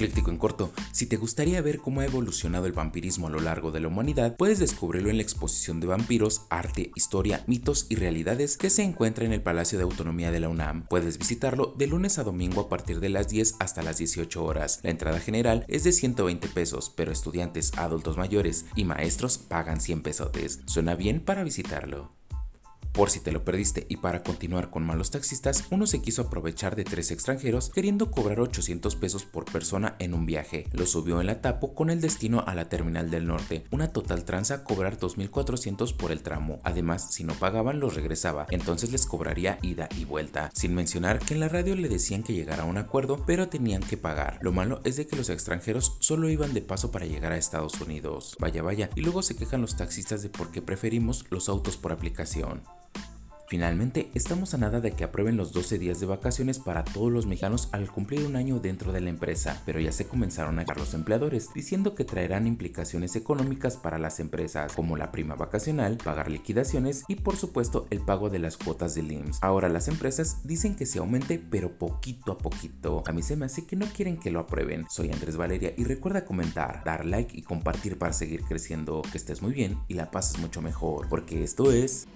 En corto, si te gustaría ver cómo ha evolucionado el vampirismo a lo largo de la humanidad, puedes descubrirlo en la exposición de vampiros, arte, historia, mitos y realidades que se encuentra en el Palacio de Autonomía de la UNAM. Puedes visitarlo de lunes a domingo a partir de las 10 hasta las 18 horas. La entrada general es de 120 pesos, pero estudiantes, adultos mayores y maestros pagan 100 pesotes. Suena bien para visitarlo. Por si te lo perdiste y para continuar con malos taxistas, uno se quiso aprovechar de tres extranjeros queriendo cobrar 800 pesos por persona en un viaje. Lo subió en la tapo con el destino a la terminal del norte. Una total tranza cobrar 2400 por el tramo. Además, si no pagaban los regresaba, entonces les cobraría ida y vuelta. Sin mencionar que en la radio le decían que llegara a un acuerdo, pero tenían que pagar. Lo malo es de que los extranjeros solo iban de paso para llegar a Estados Unidos. Vaya vaya, y luego se quejan los taxistas de por qué preferimos los autos por aplicación. Finalmente, estamos a nada de que aprueben los 12 días de vacaciones para todos los mexicanos al cumplir un año dentro de la empresa, pero ya se comenzaron a quejar los empleadores, diciendo que traerán implicaciones económicas para las empresas, como la prima vacacional, pagar liquidaciones y por supuesto el pago de las cuotas del IMSS. Ahora las empresas dicen que se aumente, pero poquito a poquito. A mí se me hace que no quieren que lo aprueben. Soy Andrés Valeria y recuerda comentar, dar like y compartir para seguir creciendo. Que estés muy bien y la pases mucho mejor, porque esto es...